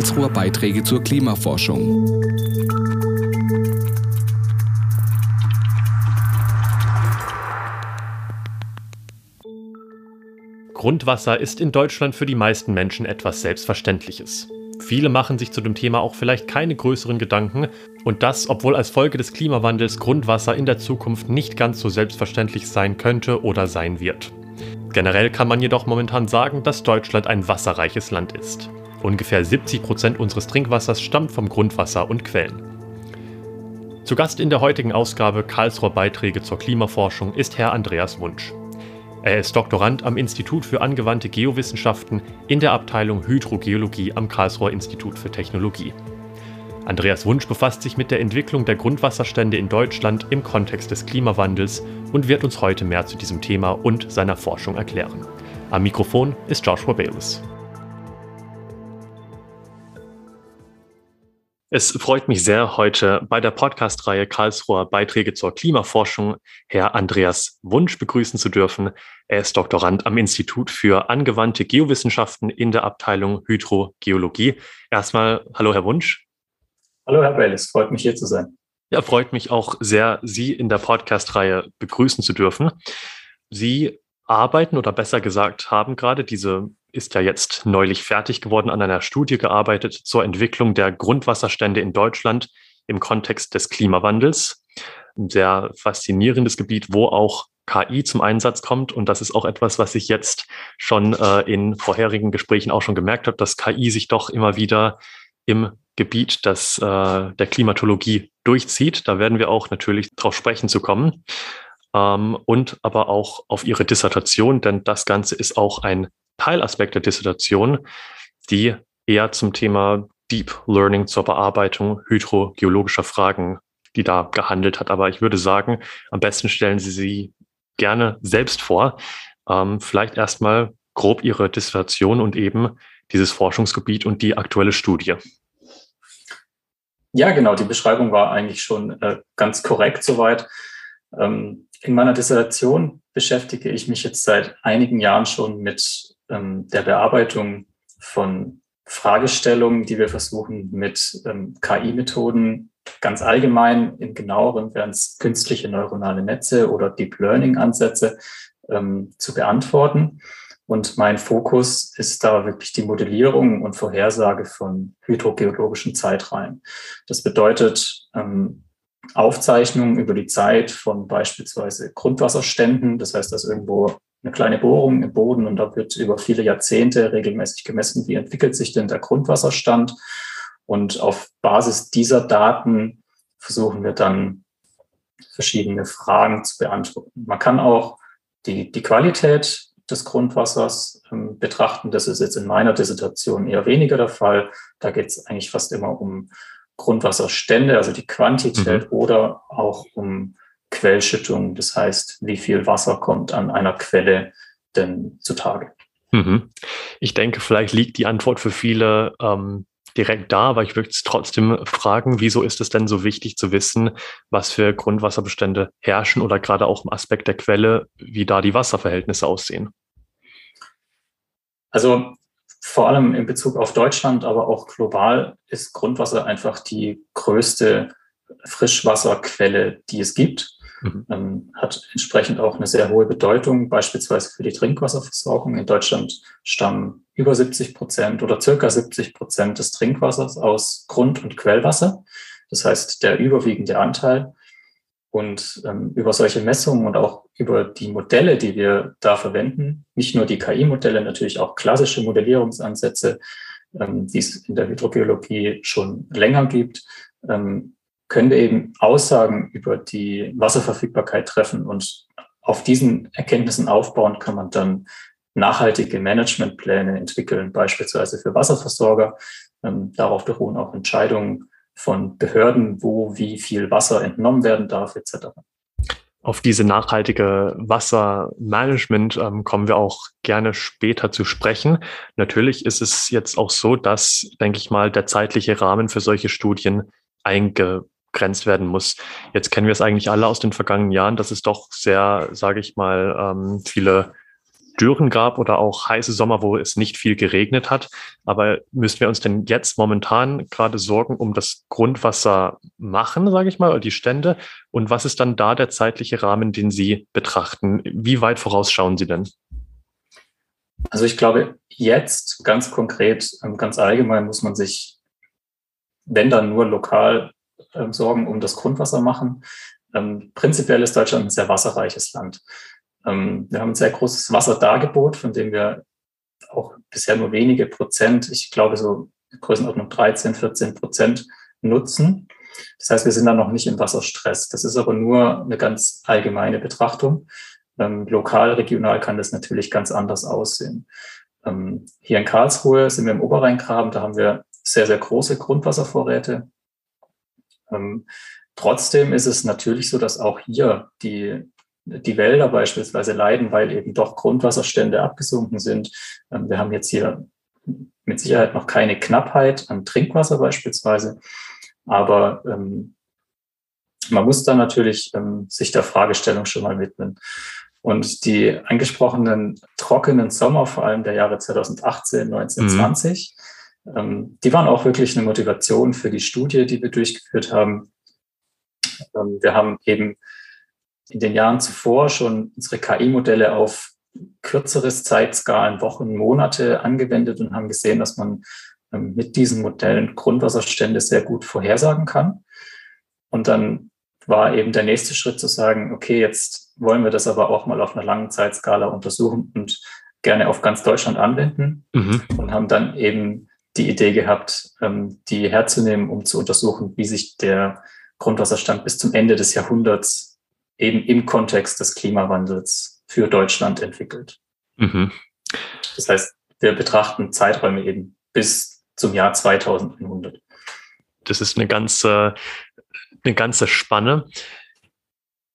Karlsruher Beiträge zur Klimaforschung. Grundwasser ist in Deutschland für die meisten Menschen etwas Selbstverständliches. Viele machen sich zu dem Thema auch vielleicht keine größeren Gedanken und das, obwohl als Folge des Klimawandels Grundwasser in der Zukunft nicht ganz so selbstverständlich sein könnte oder sein wird. Generell kann man jedoch momentan sagen, dass Deutschland ein wasserreiches Land ist. Ungefähr 70 Prozent unseres Trinkwassers stammt vom Grundwasser und Quellen. Zu Gast in der heutigen Ausgabe Karlsruher Beiträge zur Klimaforschung ist Herr Andreas Wunsch. Er ist Doktorand am Institut für angewandte Geowissenschaften in der Abteilung Hydrogeologie am Karlsruher Institut für Technologie. Andreas Wunsch befasst sich mit der Entwicklung der Grundwasserstände in Deutschland im Kontext des Klimawandels und wird uns heute mehr zu diesem Thema und seiner Forschung erklären. Am Mikrofon ist Joshua Bayless. Es freut mich sehr, heute bei der Podcast-Reihe Karlsruher Beiträge zur Klimaforschung Herr Andreas Wunsch begrüßen zu dürfen. Er ist Doktorand am Institut für angewandte Geowissenschaften in der Abteilung Hydrogeologie. Erstmal, hallo Herr Wunsch. Hallo Herr Bellis, freut mich hier zu sein. Ja, freut mich auch sehr, Sie in der Podcast-Reihe begrüßen zu dürfen. Sie arbeiten oder besser gesagt haben gerade diese ist ja jetzt neulich fertig geworden, an einer Studie gearbeitet zur Entwicklung der Grundwasserstände in Deutschland im Kontext des Klimawandels. Ein sehr faszinierendes Gebiet, wo auch KI zum Einsatz kommt. Und das ist auch etwas, was ich jetzt schon äh, in vorherigen Gesprächen auch schon gemerkt habe, dass KI sich doch immer wieder im Gebiet das, äh, der Klimatologie durchzieht. Da werden wir auch natürlich drauf sprechen zu kommen. Ähm, und aber auch auf Ihre Dissertation, denn das Ganze ist auch ein Teilaspekt der Dissertation, die eher zum Thema Deep Learning zur Bearbeitung hydrogeologischer Fragen, die da gehandelt hat. Aber ich würde sagen, am besten stellen Sie sie gerne selbst vor. Ähm, vielleicht erstmal grob Ihre Dissertation und eben dieses Forschungsgebiet und die aktuelle Studie. Ja, genau. Die Beschreibung war eigentlich schon äh, ganz korrekt soweit. Ähm, in meiner Dissertation beschäftige ich mich jetzt seit einigen Jahren schon mit ähm, der Bearbeitung von Fragestellungen, die wir versuchen mit ähm, KI-Methoden ganz allgemein, im genaueren wären es künstliche neuronale Netze oder Deep Learning-Ansätze ähm, zu beantworten. Und mein Fokus ist da wirklich die Modellierung und Vorhersage von hydrogeologischen Zeitreihen. Das bedeutet ähm, Aufzeichnungen über die Zeit von beispielsweise Grundwasserständen. Das heißt, dass irgendwo eine kleine Bohrung im Boden und da wird über viele Jahrzehnte regelmäßig gemessen, wie entwickelt sich denn der Grundwasserstand. Und auf Basis dieser Daten versuchen wir dann verschiedene Fragen zu beantworten. Man kann auch die, die Qualität des Grundwassers ähm, betrachten. Das ist jetzt in meiner Dissertation eher weniger der Fall. Da geht es eigentlich fast immer um Grundwasserstände, also die Quantität mhm. oder auch um Quellschüttung. Das heißt, wie viel Wasser kommt an einer Quelle denn zutage? Mhm. Ich denke, vielleicht liegt die Antwort für viele ähm, direkt da, aber ich würde trotzdem fragen, wieso ist es denn so wichtig zu wissen, was für Grundwasserbestände herrschen oder gerade auch im Aspekt der Quelle, wie da die Wasserverhältnisse aussehen? Also vor allem in Bezug auf Deutschland, aber auch global ist Grundwasser einfach die größte Frischwasserquelle, die es gibt. Mhm. Ähm, hat entsprechend auch eine sehr hohe Bedeutung, beispielsweise für die Trinkwasserversorgung. In Deutschland stammen über 70 Prozent oder circa 70 Prozent des Trinkwassers aus Grund- und Quellwasser. Das heißt, der überwiegende Anteil. Und ähm, über solche Messungen und auch über die Modelle, die wir da verwenden, nicht nur die KI-Modelle, natürlich auch klassische Modellierungsansätze, ähm, die es in der Hydrogeologie schon länger gibt, ähm, können wir eben Aussagen über die Wasserverfügbarkeit treffen. Und auf diesen Erkenntnissen aufbauend kann man dann nachhaltige Managementpläne entwickeln, beispielsweise für Wasserversorger. Ähm, darauf beruhen auch Entscheidungen von Behörden, wo wie viel Wasser entnommen werden darf, etc. Auf diese nachhaltige Wassermanagement ähm, kommen wir auch gerne später zu sprechen. Natürlich ist es jetzt auch so, dass, denke ich mal, der zeitliche Rahmen für solche Studien einge begrenzt werden muss. Jetzt kennen wir es eigentlich alle aus den vergangenen Jahren, dass es doch sehr, sage ich mal, ähm, viele Dürren gab oder auch heiße Sommer, wo es nicht viel geregnet hat. Aber müssen wir uns denn jetzt momentan gerade Sorgen um das Grundwasser machen, sage ich mal, oder die Stände? Und was ist dann da der zeitliche Rahmen, den Sie betrachten? Wie weit vorausschauen Sie denn? Also ich glaube, jetzt ganz konkret, ähm, ganz allgemein muss man sich, wenn dann nur lokal ähm, Sorgen um das Grundwasser machen. Ähm, prinzipiell ist Deutschland ein sehr wasserreiches Land. Ähm, wir haben ein sehr großes Wasserdargebot, von dem wir auch bisher nur wenige Prozent, ich glaube so Größenordnung 13, 14 Prozent nutzen. Das heißt, wir sind da noch nicht im Wasserstress. Das ist aber nur eine ganz allgemeine Betrachtung. Ähm, lokal, regional kann das natürlich ganz anders aussehen. Ähm, hier in Karlsruhe sind wir im Oberrheingraben, da haben wir sehr, sehr große Grundwasservorräte. Ähm, trotzdem ist es natürlich so, dass auch hier die die Wälder beispielsweise leiden, weil eben doch Grundwasserstände abgesunken sind. Ähm, wir haben jetzt hier mit Sicherheit noch keine Knappheit an Trinkwasser beispielsweise, aber ähm, man muss da natürlich ähm, sich der Fragestellung schon mal widmen. Und die angesprochenen trockenen Sommer, vor allem der Jahre 2018, 19, mhm. 20, ähm, die waren auch wirklich eine Motivation für die Studie, die wir durchgeführt haben. Ähm, wir haben eben in den Jahren zuvor schon unsere KI-Modelle auf kürzeres Zeitskalen, Wochen, Monate angewendet und haben gesehen, dass man ähm, mit diesen Modellen Grundwasserstände sehr gut vorhersagen kann. Und dann war eben der nächste Schritt zu sagen, okay, jetzt wollen wir das aber auch mal auf einer langen Zeitskala untersuchen und gerne auf ganz Deutschland anwenden mhm. und haben dann eben die Idee gehabt, ähm, die herzunehmen, um zu untersuchen, wie sich der Grundwasserstand bis zum Ende des Jahrhunderts eben im Kontext des Klimawandels für Deutschland entwickelt. Mhm. Das heißt, wir betrachten Zeiträume eben bis zum Jahr 2100. Das ist eine ganze, eine ganze Spanne.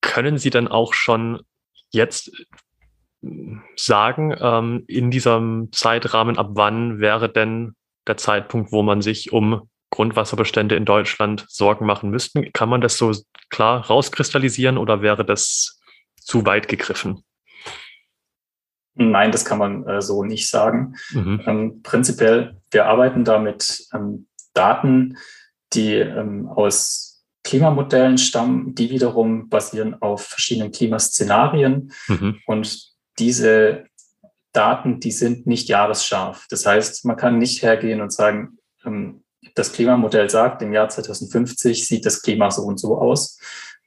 Können Sie dann auch schon jetzt sagen, ähm, in diesem Zeitrahmen, ab wann wäre denn der Zeitpunkt, wo man sich um Grundwasserbestände in Deutschland Sorgen machen müssten? Kann man das so klar rauskristallisieren oder wäre das zu weit gegriffen? Nein, das kann man äh, so nicht sagen. Mhm. Ähm, prinzipiell, wir arbeiten da mit ähm, Daten, die ähm, aus Klimamodellen stammen, die wiederum basieren auf verschiedenen Klimaszenarien. Mhm. Und diese Daten, die sind nicht jahresscharf. Das heißt, man kann nicht hergehen und sagen, ähm, das Klimamodell sagt, im Jahr 2050 sieht das Klima so und so aus.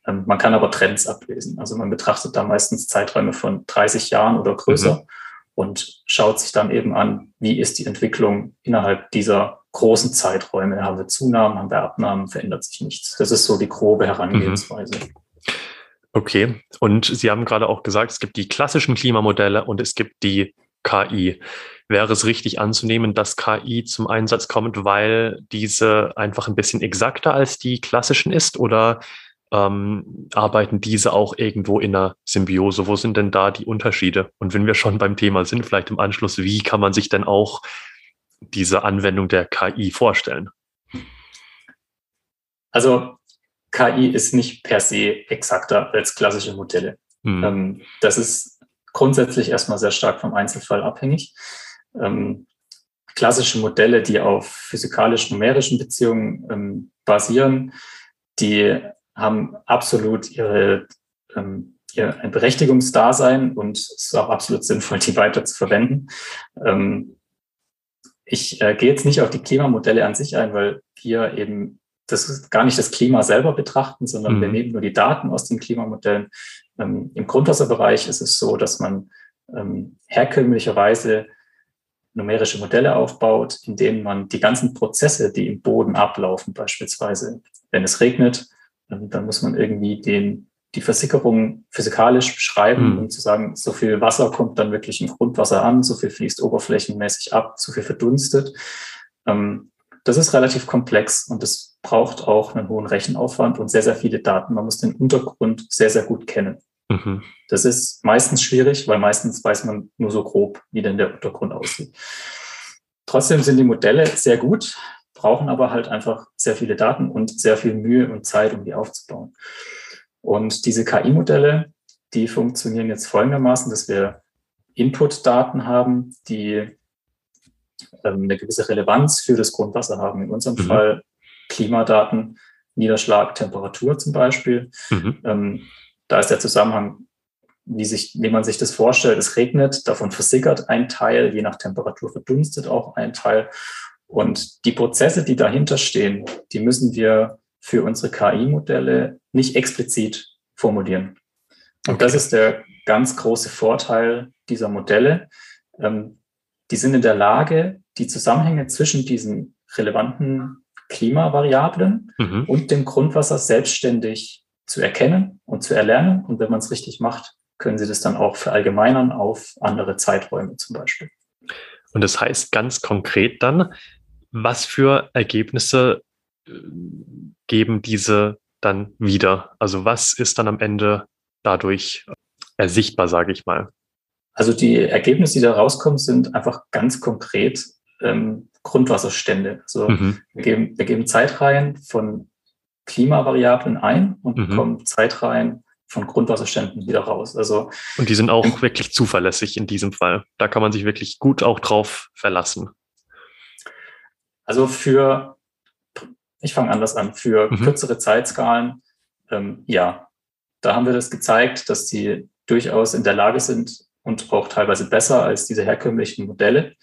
Ähm, man kann aber Trends ablesen. Also man betrachtet da meistens Zeiträume von 30 Jahren oder größer mhm. und schaut sich dann eben an, wie ist die Entwicklung innerhalb dieser großen Zeiträume. Haben wir Zunahmen, haben wir Abnahmen, verändert sich nichts. Das ist so die grobe Herangehensweise. Mhm. Okay. Und Sie haben gerade auch gesagt, es gibt die klassischen Klimamodelle und es gibt die KI wäre es richtig anzunehmen, dass KI zum Einsatz kommt, weil diese einfach ein bisschen exakter als die klassischen ist oder ähm, arbeiten diese auch irgendwo in einer Symbiose? Wo sind denn da die Unterschiede? Und wenn wir schon beim Thema sind, vielleicht im Anschluss, wie kann man sich denn auch diese Anwendung der KI vorstellen? Also KI ist nicht per se exakter als klassische Modelle. Hm. Ähm, das ist grundsätzlich erstmal sehr stark vom Einzelfall abhängig ähm, klassische Modelle, die auf physikalisch-numerischen Beziehungen ähm, basieren, die haben absolut ihre, ähm, ihr ein Berechtigungsdasein und es ist auch absolut sinnvoll, die weiter zu verwenden. Ähm, ich äh, gehe jetzt nicht auf die Klimamodelle an sich ein, weil wir eben das gar nicht das Klima selber betrachten, sondern mhm. wir nehmen nur die Daten aus den Klimamodellen. Ähm, Im Grundwasserbereich ist es so, dass man ähm, herkömmlicherweise numerische Modelle aufbaut, in denen man die ganzen Prozesse, die im Boden ablaufen, beispielsweise, wenn es regnet, dann muss man irgendwie den, die Versickerung physikalisch beschreiben, mhm. um zu sagen, so viel Wasser kommt dann wirklich im Grundwasser an, so viel fließt oberflächenmäßig ab, so viel verdunstet. Ähm, das ist relativ komplex und das braucht auch einen hohen Rechenaufwand und sehr, sehr viele Daten. Man muss den Untergrund sehr, sehr gut kennen. Mhm. Das ist meistens schwierig, weil meistens weiß man nur so grob, wie denn der Untergrund aussieht. Trotzdem sind die Modelle sehr gut, brauchen aber halt einfach sehr viele Daten und sehr viel Mühe und Zeit, um die aufzubauen. Und diese KI-Modelle, die funktionieren jetzt folgendermaßen, dass wir Input-Daten haben, die ähm, eine gewisse Relevanz für das Grundwasser haben. In unserem mhm. Fall Klimadaten, Niederschlag, Temperatur zum Beispiel. Mhm. Ähm, da ist der Zusammenhang, wie, sich, wie man sich das vorstellt. Es regnet, davon versickert ein Teil, je nach Temperatur verdunstet auch ein Teil. Und die Prozesse, die dahinter stehen, die müssen wir für unsere KI-Modelle nicht explizit formulieren. Und okay. das ist der ganz große Vorteil dieser Modelle. Ähm, die sind in der Lage, die Zusammenhänge zwischen diesen relevanten Klimavariablen mhm. und dem Grundwasser selbstständig zu erkennen und zu erlernen. Und wenn man es richtig macht, können Sie das dann auch verallgemeinern auf andere Zeiträume zum Beispiel. Und das heißt ganz konkret dann, was für Ergebnisse äh, geben diese dann wieder? Also was ist dann am Ende dadurch ersichtbar, sage ich mal? Also die Ergebnisse, die da rauskommen, sind einfach ganz konkret ähm, Grundwasserstände. Also mhm. wir, geben, wir geben Zeitreihen von Klimavariablen ein und mhm. bekommen Zeitreihen von Grundwasserständen wieder raus. Also und die sind auch wirklich zuverlässig in diesem Fall. Da kann man sich wirklich gut auch drauf verlassen. Also für, ich fange anders an, für mhm. kürzere Zeitskalen, ähm, ja, da haben wir das gezeigt, dass die durchaus in der Lage sind und auch teilweise besser als diese herkömmlichen Modelle,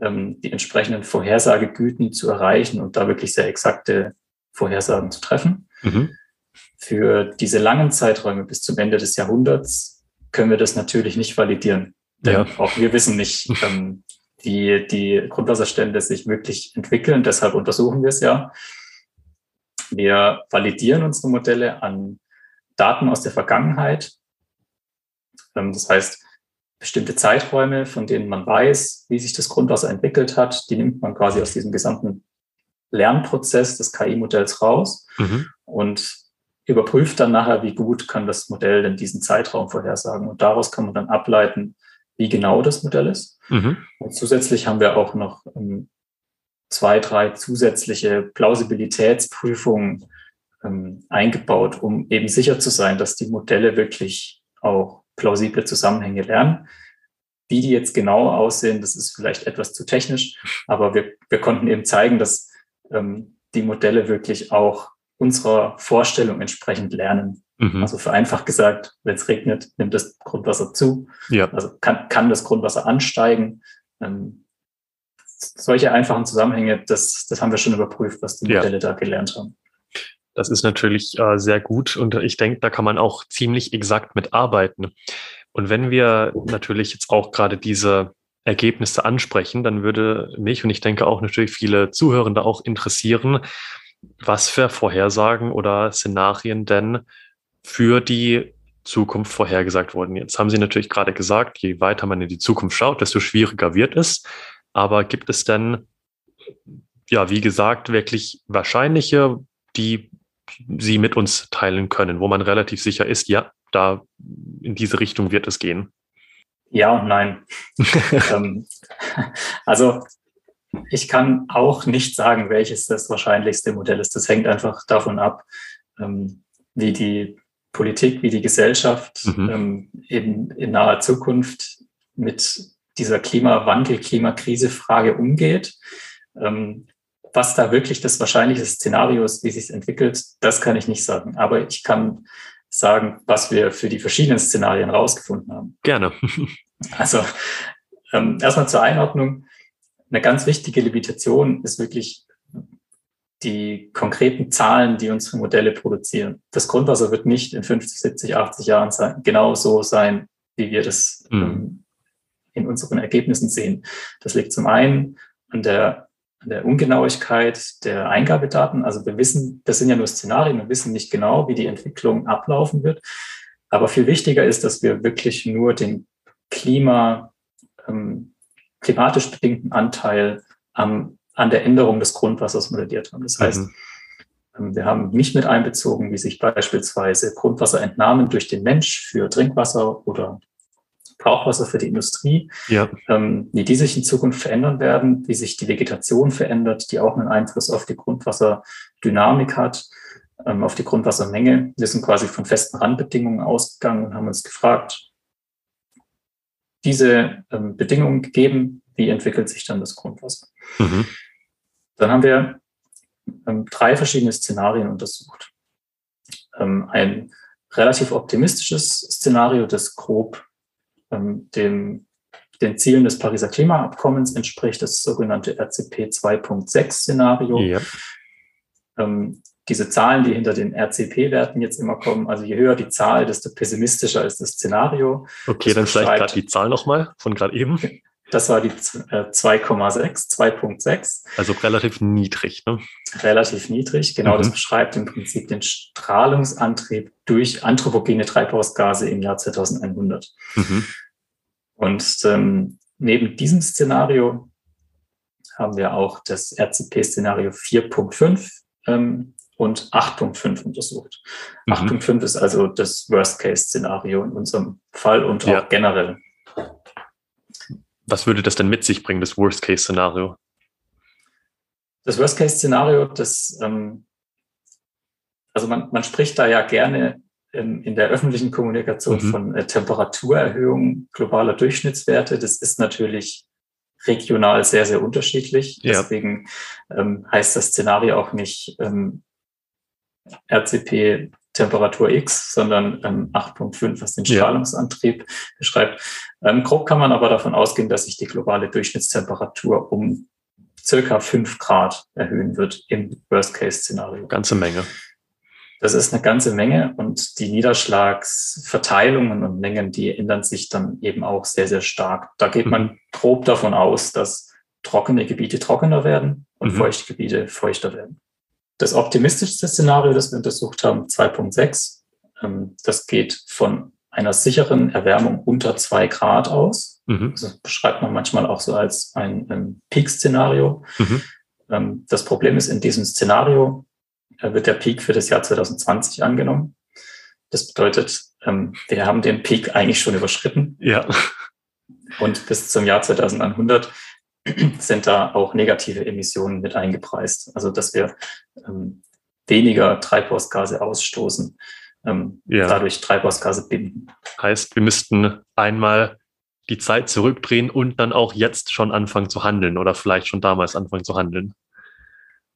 ähm, die entsprechenden Vorhersagegüten zu erreichen und da wirklich sehr exakte Vorhersagen zu treffen. Mhm. Für diese langen Zeiträume bis zum Ende des Jahrhunderts können wir das natürlich nicht validieren. Ja. auch wir wissen nicht, ähm, wie die Grundwasserstände sich wirklich entwickeln. Deshalb untersuchen wir es ja. Wir validieren unsere Modelle an Daten aus der Vergangenheit. Ähm, das heißt, bestimmte Zeiträume, von denen man weiß, wie sich das Grundwasser entwickelt hat, die nimmt man quasi aus diesem gesamten Lernprozess des KI-Modells raus mhm. und überprüft dann nachher, wie gut kann das Modell denn diesen Zeitraum vorhersagen. Und daraus kann man dann ableiten, wie genau das Modell ist. Mhm. Und zusätzlich haben wir auch noch ähm, zwei, drei zusätzliche Plausibilitätsprüfungen ähm, eingebaut, um eben sicher zu sein, dass die Modelle wirklich auch plausible Zusammenhänge lernen. Wie die jetzt genau aussehen, das ist vielleicht etwas zu technisch, aber wir, wir konnten eben zeigen, dass ähm, die Modelle wirklich auch unserer Vorstellung entsprechend lernen. Mhm. Also vereinfacht gesagt, wenn es regnet, nimmt das Grundwasser zu. Ja. Also kann, kann das Grundwasser ansteigen. Ähm, solche einfachen Zusammenhänge, das, das haben wir schon überprüft, was die Modelle ja. da gelernt haben. Das ist natürlich äh, sehr gut und ich denke, da kann man auch ziemlich exakt mit arbeiten. Und wenn wir natürlich jetzt auch gerade diese Ergebnisse ansprechen, dann würde mich und ich denke auch natürlich viele Zuhörende auch interessieren, was für Vorhersagen oder Szenarien denn für die Zukunft vorhergesagt wurden. Jetzt haben Sie natürlich gerade gesagt, je weiter man in die Zukunft schaut, desto schwieriger wird es. Aber gibt es denn, ja, wie gesagt, wirklich wahrscheinliche, die Sie mit uns teilen können, wo man relativ sicher ist, ja, da in diese Richtung wird es gehen? Ja und nein. ähm, also ich kann auch nicht sagen, welches das wahrscheinlichste Modell ist. Das hängt einfach davon ab, ähm, wie die Politik, wie die Gesellschaft mhm. ähm, in, in naher Zukunft mit dieser Klimawandel, Klimakrise-Frage umgeht. Ähm, was da wirklich das wahrscheinliche Szenario ist, wie sich es entwickelt, das kann ich nicht sagen. Aber ich kann sagen, was wir für die verschiedenen Szenarien rausgefunden haben. Gerne. Also ähm, erstmal zur Einordnung. Eine ganz wichtige Limitation ist wirklich die konkreten Zahlen, die unsere Modelle produzieren. Das Grundwasser wird nicht in 50, 70, 80 Jahren sein, genau so sein, wie wir das mhm. ähm, in unseren Ergebnissen sehen. Das liegt zum einen an der, der Ungenauigkeit der Eingabedaten. Also wir wissen, das sind ja nur Szenarien, wir wissen nicht genau, wie die Entwicklung ablaufen wird. Aber viel wichtiger ist, dass wir wirklich nur den Klima, ähm, klimatisch bedingten Anteil am an der Änderung des Grundwassers modelliert haben. Das heißt, mhm. wir haben nicht mit einbezogen, wie sich beispielsweise Grundwasserentnahmen durch den Mensch für Trinkwasser oder Brauchwasser für die Industrie, ja. ähm, wie die sich in Zukunft verändern werden, wie sich die Vegetation verändert, die auch einen Einfluss auf die Grundwasserdynamik hat, ähm, auf die Grundwassermenge. Wir sind quasi von festen Randbedingungen ausgegangen und haben uns gefragt, diese ähm, Bedingungen gegeben, wie entwickelt sich dann das Grundwasser? Mhm. Dann haben wir ähm, drei verschiedene Szenarien untersucht. Ähm, ein relativ optimistisches Szenario, das grob ähm, dem, den Zielen des Pariser Klimaabkommens entspricht, das sogenannte RCP 2.6 Szenario. Ja. Ähm, diese Zahlen, die hinter den RCP-Werten jetzt immer kommen, also je höher die Zahl, desto pessimistischer ist das Szenario. Okay, das dann vielleicht gerade die Zahl nochmal von gerade eben. Das war die 2,6, 2,6. Äh, also relativ niedrig, ne? Relativ niedrig, genau. Mhm. Das beschreibt im Prinzip den Strahlungsantrieb durch anthropogene Treibhausgase im Jahr 2100. Mhm. Und ähm, neben diesem Szenario haben wir auch das RCP-Szenario 4.5 ähm, und 8.5 untersucht. Mhm. 8.5 ist also das Worst-Case-Szenario in unserem Fall und ja. auch generell was würde das denn mit sich bringen, das Worst-Case-Szenario? Das Worst-Case-Szenario, das, ähm, also man, man spricht da ja gerne in, in der öffentlichen Kommunikation mhm. von äh, Temperaturerhöhung globaler Durchschnittswerte. Das ist natürlich regional sehr, sehr unterschiedlich. Ja. Deswegen ähm, heißt das Szenario auch nicht ähm, RCP Temperatur X, sondern ähm, 8.5, was den Strahlungsantrieb ja. beschreibt. Ähm, grob kann man aber davon ausgehen, dass sich die globale Durchschnittstemperatur um circa 5 Grad erhöhen wird im Worst-Case-Szenario. Ganze Menge. Das ist eine ganze Menge und die Niederschlagsverteilungen und Mengen, die ändern sich dann eben auch sehr, sehr stark. Da geht man mhm. grob davon aus, dass trockene Gebiete trockener werden und mhm. feuchte Gebiete feuchter werden. Das optimistischste Szenario, das wir untersucht haben, 2.6, ähm, das geht von einer sicheren Erwärmung unter zwei Grad aus. Mhm. Das beschreibt man manchmal auch so als ein, ein Peak-Szenario. Mhm. Ähm, das Problem ist, in diesem Szenario äh, wird der Peak für das Jahr 2020 angenommen. Das bedeutet, ähm, wir haben den Peak eigentlich schon überschritten. Ja. Und bis zum Jahr 2100 sind da auch negative Emissionen mit eingepreist. Also dass wir ähm, weniger Treibhausgase ausstoßen, ähm, ja. dadurch Treibhausgase binden. Heißt, wir müssten einmal die Zeit zurückdrehen und dann auch jetzt schon anfangen zu handeln oder vielleicht schon damals anfangen zu handeln.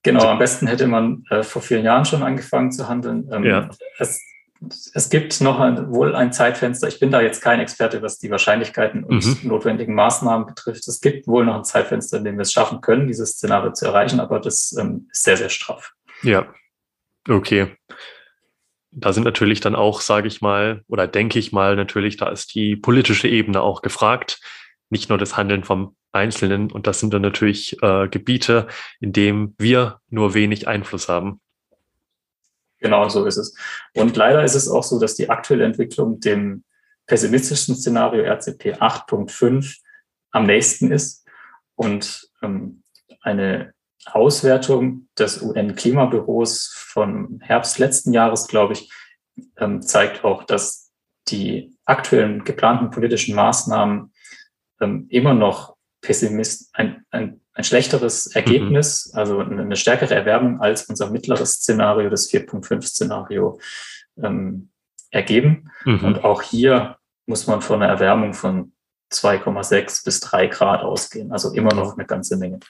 Genau, am besten hätte man äh, vor vielen Jahren schon angefangen zu handeln. Ähm, ja. es, es gibt noch ein, wohl ein Zeitfenster. Ich bin da jetzt kein Experte, was die Wahrscheinlichkeiten und mhm. notwendigen Maßnahmen betrifft. Es gibt wohl noch ein Zeitfenster, in dem wir es schaffen können, dieses Szenario zu erreichen, aber das ähm, ist sehr, sehr straff. Ja, okay. Da sind natürlich dann auch, sage ich mal, oder denke ich mal, natürlich, da ist die politische Ebene auch gefragt, nicht nur das Handeln vom Einzelnen. Und das sind dann natürlich äh, Gebiete, in denen wir nur wenig Einfluss haben. Genau so ist es. Und leider ist es auch so, dass die aktuelle Entwicklung dem pessimistischen Szenario RCP 8.5 am nächsten ist und ähm, eine Auswertung des UN-Klimabüros von Herbst letzten Jahres, glaube ich, ähm, zeigt auch, dass die aktuellen geplanten politischen Maßnahmen ähm, immer noch Pessimist, ein, ein ein schlechteres Ergebnis, mhm. also eine stärkere Erwärmung als unser mittleres Szenario, das 4.5-Szenario, ähm, ergeben. Mhm. Und auch hier muss man von einer Erwärmung von 2,6 bis 3 Grad ausgehen, also immer noch eine ganze Menge.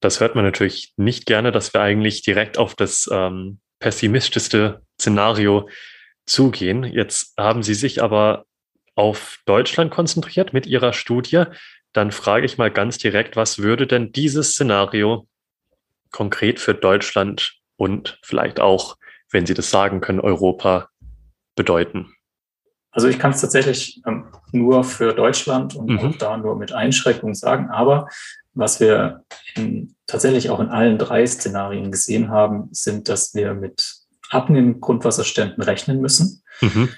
Das hört man natürlich nicht gerne, dass wir eigentlich direkt auf das ähm, pessimistischste Szenario zugehen. Jetzt haben Sie sich aber auf Deutschland konzentriert mit Ihrer Studie dann frage ich mal ganz direkt, was würde denn dieses Szenario konkret für Deutschland und vielleicht auch, wenn Sie das sagen können, Europa bedeuten? Also ich kann es tatsächlich ähm, nur für Deutschland und mhm. auch da nur mit Einschränkungen sagen. Aber was wir in, tatsächlich auch in allen drei Szenarien gesehen haben, sind, dass wir mit abnehmenden Grundwasserständen rechnen müssen, mhm.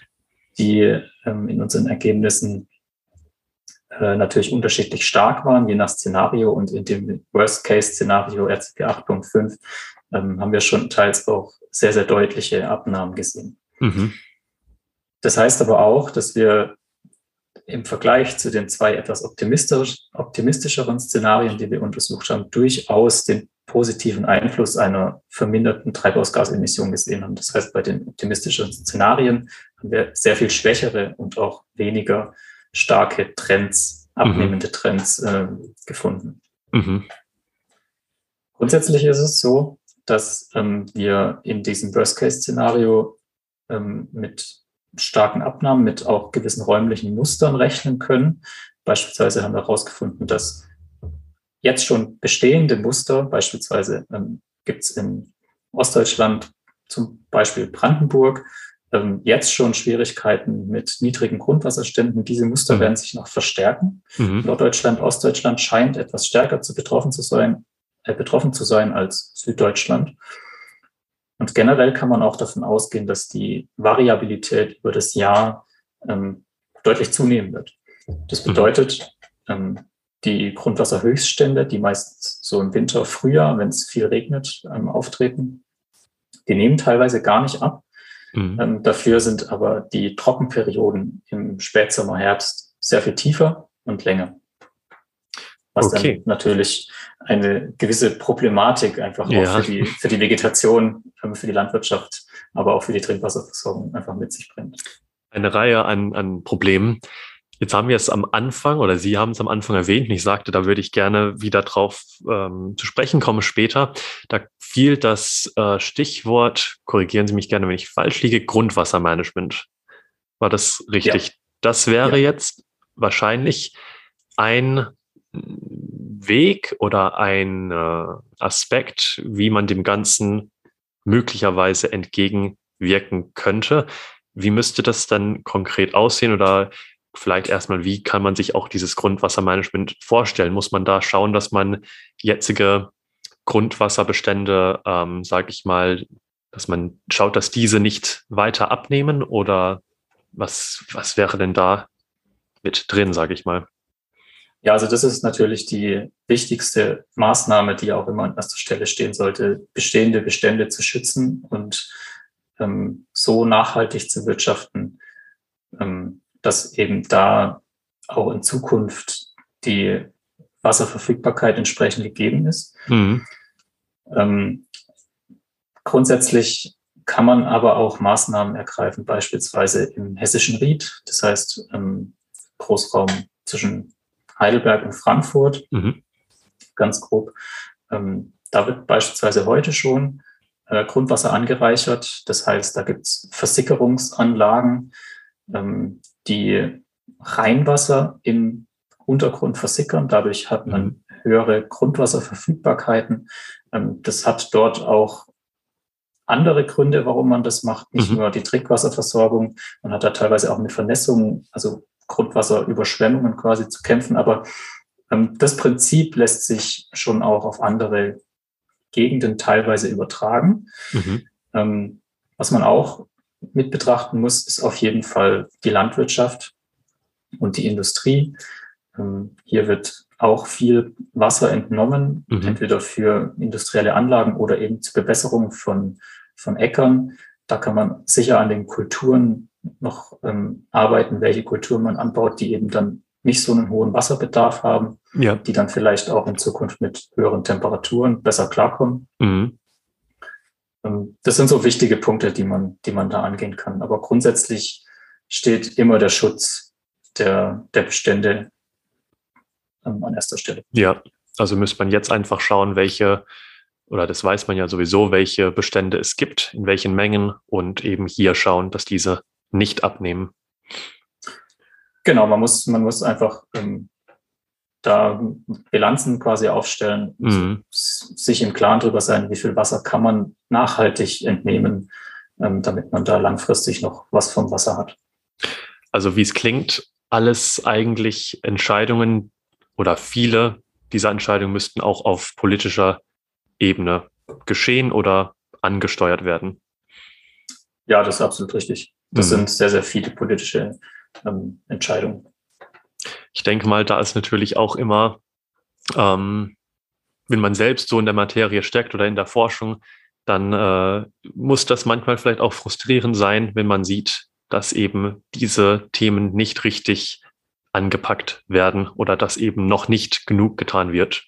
die ähm, in unseren Ergebnissen äh, natürlich unterschiedlich stark waren, je nach Szenario. Und in dem Worst-Case-Szenario RCP 8.5 ähm, haben wir schon teils auch sehr, sehr deutliche Abnahmen gesehen. Mhm. Das heißt aber auch, dass wir im Vergleich zu den zwei etwas optimistisch, optimistischeren Szenarien, die wir untersucht haben, durchaus den positiven Einfluss einer verminderten Treibhausgasemission gesehen haben. Das heißt, bei den optimistischen Szenarien haben wir sehr viel schwächere und auch weniger starke Trends, mhm. abnehmende mhm. Trends äh, gefunden. Mhm. Grundsätzlich ist es so, dass ähm, wir in diesem Worst-Case-Szenario ähm, mit starken Abnahmen, mit auch gewissen räumlichen Mustern rechnen können. Beispielsweise haben wir herausgefunden, dass jetzt schon bestehende Muster, beispielsweise ähm, gibt es in Ostdeutschland zum Beispiel Brandenburg, ähm, jetzt schon Schwierigkeiten mit niedrigen Grundwasserständen. Diese Muster mhm. werden sich noch verstärken. Mhm. Norddeutschland, Ostdeutschland scheint etwas stärker zu betroffen zu sein, äh, betroffen zu sein als Süddeutschland. Und generell kann man auch davon ausgehen, dass die Variabilität über das Jahr ähm, deutlich zunehmen wird. Das mhm. bedeutet, ähm, die Grundwasserhöchststände, die meist so im Winter, Frühjahr, wenn es viel regnet, ähm, auftreten, die nehmen teilweise gar nicht ab. Mhm. Ähm, dafür sind aber die Trockenperioden im Spätsommer, Herbst sehr viel tiefer und länger. Was okay. dann natürlich eine gewisse Problematik einfach ja. auch für die, für die Vegetation, ähm, für die Landwirtschaft, aber auch für die Trinkwasserversorgung einfach mit sich bringt. Eine Reihe an, an Problemen. Jetzt haben wir es am Anfang oder Sie haben es am Anfang erwähnt und ich sagte, da würde ich gerne wieder drauf ähm, zu sprechen kommen später. Da fiel das äh, Stichwort, korrigieren Sie mich gerne, wenn ich falsch liege, Grundwassermanagement. War das richtig? Ja. Das wäre ja. jetzt wahrscheinlich ein Weg oder ein äh, Aspekt, wie man dem Ganzen möglicherweise entgegenwirken könnte. Wie müsste das dann konkret aussehen oder vielleicht erstmal, wie kann man sich auch dieses Grundwassermanagement vorstellen? Muss man da schauen, dass man jetzige Grundwasserbestände, ähm, sage ich mal, dass man schaut, dass diese nicht weiter abnehmen oder was, was wäre denn da mit drin, sage ich mal? Ja, also das ist natürlich die wichtigste Maßnahme, die auch immer an erster Stelle stehen sollte, bestehende Bestände zu schützen und ähm, so nachhaltig zu wirtschaften, ähm, dass eben da auch in Zukunft die Wasserverfügbarkeit entsprechend gegeben ist. Mhm. Ähm, grundsätzlich kann man aber auch Maßnahmen ergreifen, beispielsweise im hessischen Ried, das heißt im Großraum zwischen Heidelberg und Frankfurt, mhm. ganz grob. Ähm, da wird beispielsweise heute schon äh, Grundwasser angereichert. Das heißt, da gibt es Versickerungsanlagen, ähm, die Reinwasser im Untergrund versickern. Dadurch hat man mhm. höhere Grundwasserverfügbarkeiten. Ähm, das hat dort auch andere Gründe, warum man das macht. Nicht mhm. nur die Trinkwasserversorgung. Man hat da teilweise auch mit Vernässung, also Grundwasserüberschwemmungen quasi zu kämpfen. Aber ähm, das Prinzip lässt sich schon auch auf andere Gegenden teilweise übertragen. Mhm. Ähm, was man auch mit betrachten muss, ist auf jeden Fall die Landwirtschaft und die Industrie. Ähm, hier wird auch viel Wasser entnommen, mhm. entweder für industrielle Anlagen oder eben zur Bewässerung von, von Äckern. Da kann man sicher an den Kulturen noch ähm, arbeiten, welche Kulturen man anbaut, die eben dann nicht so einen hohen Wasserbedarf haben, ja. die dann vielleicht auch in Zukunft mit höheren Temperaturen besser klarkommen. Mhm. Ähm, das sind so wichtige Punkte, die man, die man da angehen kann. Aber grundsätzlich steht immer der Schutz der, der Bestände ähm, an erster Stelle. Ja, also müsste man jetzt einfach schauen, welche, oder das weiß man ja sowieso, welche Bestände es gibt, in welchen Mengen und eben hier schauen, dass diese nicht abnehmen. Genau, man muss, man muss einfach ähm, da Bilanzen quasi aufstellen, mhm. sich im Klaren darüber sein, wie viel Wasser kann man nachhaltig entnehmen, ähm, damit man da langfristig noch was vom Wasser hat. Also wie es klingt, alles eigentlich Entscheidungen oder viele dieser Entscheidungen müssten auch auf politischer Ebene geschehen oder angesteuert werden. Ja, das ist absolut richtig. Das mhm. sind sehr, sehr viele politische ähm, Entscheidungen. Ich denke mal, da ist natürlich auch immer, ähm, wenn man selbst so in der Materie steckt oder in der Forschung, dann äh, muss das manchmal vielleicht auch frustrierend sein, wenn man sieht, dass eben diese Themen nicht richtig angepackt werden oder dass eben noch nicht genug getan wird.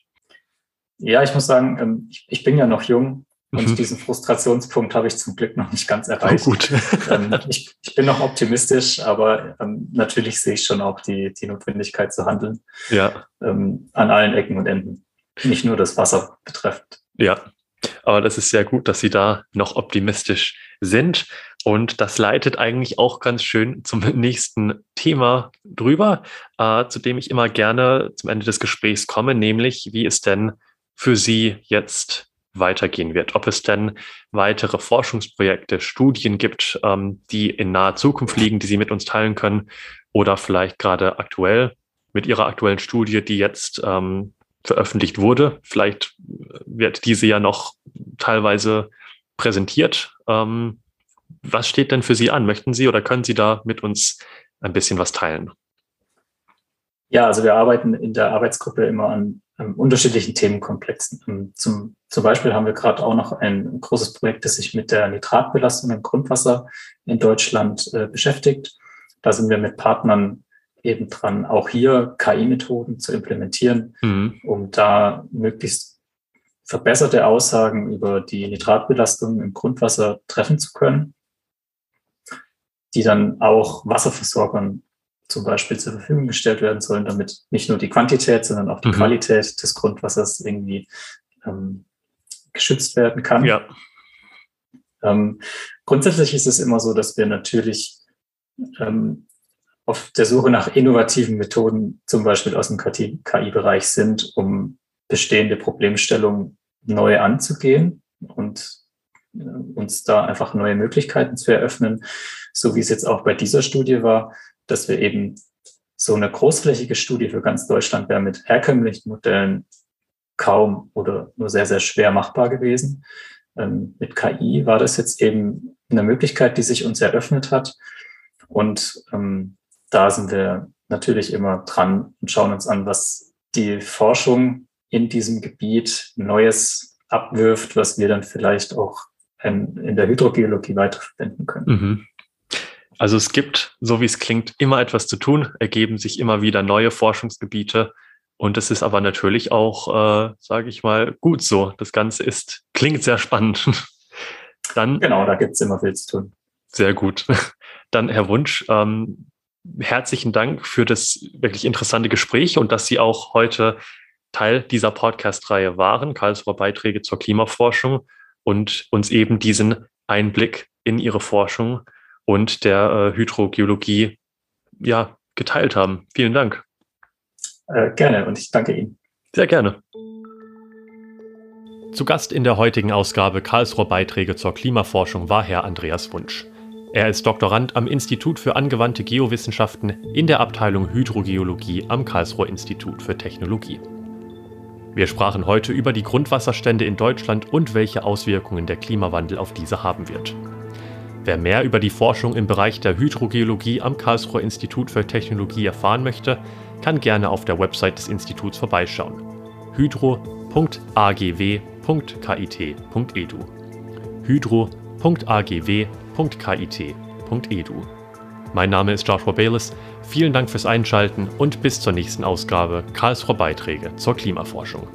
Ja, ich muss sagen, ähm, ich bin ja noch jung Und mhm. diesen Frustrationspunkt habe ich zum Glück noch nicht ganz erreicht. Oh, gut. ähm, ich, ich, bin noch optimistisch, aber ähm, natürlich sehe ich schon auch die, die Notwendigkeit zu handeln. Ja. Ähm, an allen Ecken und Enden. Nicht nur das Wasser betreffend. Ja, aber das ist sehr gut, dass Sie da noch optimistisch sind. Und das leitet eigentlich auch ganz schön zum nächsten Thema drüber, äh, zu dem ich immer gerne zum Ende des Gesprächs komme, nämlich wie es denn für Sie jetzt weitergehen wird. Ob es denn weitere Forschungsprojekte, Studien gibt, ähm, die in naher Zukunft liegen, die Sie mit uns teilen können oder vielleicht gerade aktuell mit Ihrer aktuellen Studie, die jetzt ähm, veröffentlicht wurde. Vielleicht wird diese ja noch teilweise präsentiert. Ähm, was steht denn für Sie an? Möchten Sie oder können Sie da mit uns ein bisschen was teilen? Ja, also wir arbeiten in der Arbeitsgruppe immer an ähm, unterschiedlichen Themenkomplexen. Ähm, zum, zum Beispiel haben wir gerade auch noch ein großes Projekt, das sich mit der Nitratbelastung im Grundwasser in Deutschland äh, beschäftigt. Da sind wir mit Partnern eben dran, auch hier KI-Methoden zu implementieren, mhm. um da möglichst verbesserte Aussagen über die Nitratbelastung im Grundwasser treffen zu können, die dann auch Wasserversorgern zum Beispiel zur Verfügung gestellt werden sollen, damit nicht nur die Quantität, sondern auch die mhm. Qualität des Grundwassers irgendwie ähm, geschützt werden kann. Ja. Ähm, grundsätzlich ist es immer so, dass wir natürlich ähm, auf der Suche nach innovativen Methoden, zum Beispiel aus dem KI-Bereich sind, um bestehende Problemstellungen neu anzugehen und äh, uns da einfach neue Möglichkeiten zu eröffnen, so wie es jetzt auch bei dieser Studie war, dass wir eben so eine großflächige Studie für ganz Deutschland wäre mit herkömmlichen Modellen kaum oder nur sehr, sehr schwer machbar gewesen. Ähm, mit KI war das jetzt eben eine Möglichkeit, die sich uns eröffnet hat. Und ähm, da sind wir natürlich immer dran und schauen uns an, was die Forschung in diesem Gebiet Neues abwirft, was wir dann vielleicht auch in der Hydrogeologie weiterverwenden können. Mhm. Also es gibt, so wie es klingt, immer etwas zu tun, ergeben sich immer wieder neue Forschungsgebiete. Und es ist aber natürlich auch, äh, sage ich mal, gut so. Das Ganze ist, klingt sehr spannend. Dann, genau, da gibt es immer viel zu tun. Sehr gut. Dann, Herr Wunsch, ähm, herzlichen Dank für das wirklich interessante Gespräch und dass Sie auch heute Teil dieser Podcast-Reihe waren, Karlsruher Beiträge zur Klimaforschung und uns eben diesen Einblick in Ihre Forschung und der äh, Hydrogeologie ja, geteilt haben. Vielen Dank. Äh, gerne und ich danke Ihnen. Sehr gerne. Zu Gast in der heutigen Ausgabe Karlsruher Beiträge zur Klimaforschung war Herr Andreas Wunsch. Er ist Doktorand am Institut für angewandte Geowissenschaften in der Abteilung Hydrogeologie am Karlsruher Institut für Technologie. Wir sprachen heute über die Grundwasserstände in Deutschland und welche Auswirkungen der Klimawandel auf diese haben wird. Wer mehr über die Forschung im Bereich der Hydrogeologie am Karlsruher Institut für Technologie erfahren möchte, kann gerne auf der Website des Instituts vorbeischauen. hydro.agw.kit.edu hydro.agw.kit.edu. Mein Name ist Joshua Bayless. Vielen Dank fürs Einschalten und bis zur nächsten Ausgabe Karlsruher Beiträge zur Klimaforschung.